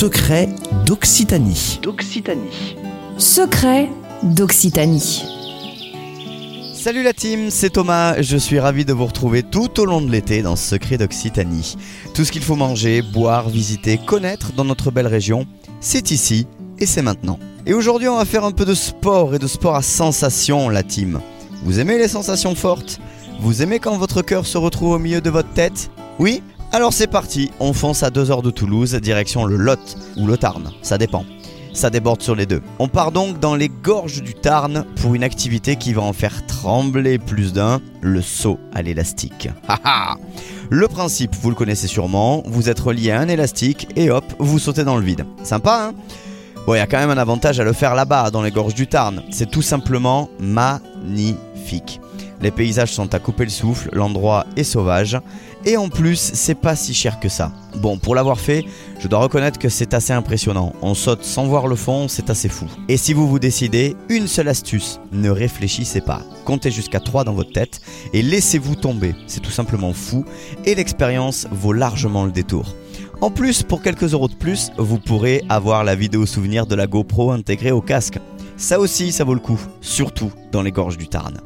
secrets d'Occitanie. d'Occitanie. Secret d'Occitanie. Salut la team, c'est Thomas, je suis ravi de vous retrouver tout au long de l'été dans Secret d'Occitanie. Tout ce qu'il faut manger, boire, visiter, connaître dans notre belle région, c'est ici et c'est maintenant. Et aujourd'hui on va faire un peu de sport et de sport à sensation la team. Vous aimez les sensations fortes? Vous aimez quand votre cœur se retrouve au milieu de votre tête? Oui? Alors c'est parti, on fonce à 2 heures de Toulouse, direction le Lot ou le Tarn, ça dépend. Ça déborde sur les deux. On part donc dans les gorges du Tarn pour une activité qui va en faire trembler plus d'un, le saut à l'élastique. Le principe, vous le connaissez sûrement, vous êtes relié à un élastique et hop, vous sautez dans le vide. Sympa hein? Bon, il y a quand même un avantage à le faire là-bas, dans les gorges du Tarn. C'est tout simplement magnifique. Les paysages sont à couper le souffle, l'endroit est sauvage, et en plus, c'est pas si cher que ça. Bon, pour l'avoir fait, je dois reconnaître que c'est assez impressionnant. On saute sans voir le fond, c'est assez fou. Et si vous vous décidez, une seule astuce, ne réfléchissez pas. Comptez jusqu'à 3 dans votre tête et laissez-vous tomber. C'est tout simplement fou, et l'expérience vaut largement le détour. En plus, pour quelques euros de plus, vous pourrez avoir la vidéo souvenir de la GoPro intégrée au casque. Ça aussi, ça vaut le coup, surtout dans les gorges du Tarn.